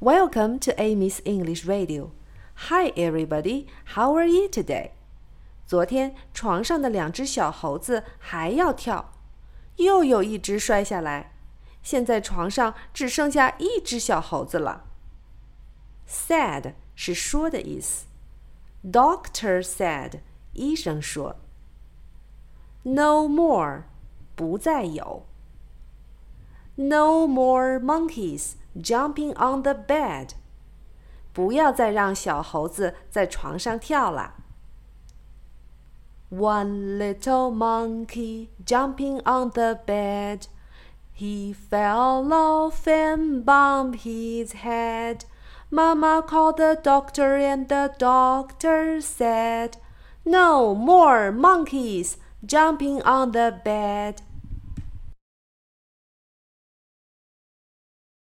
Welcome to Amy's English Radio. Hi, everybody. How are you today? 昨天床上的两只小猴子还要跳，又有一只摔下来。现在床上只剩下一只小猴子了。Said 是说的意思。Doctor said，医生说。No more，不再有。No more monkeys jumping on the bed，不要再让小猴子在床上跳了。One little monkey jumping on the bed, he fell off and bumped his head. Mama called the doctor, and the doctor said, No more monkeys jumping on the bed.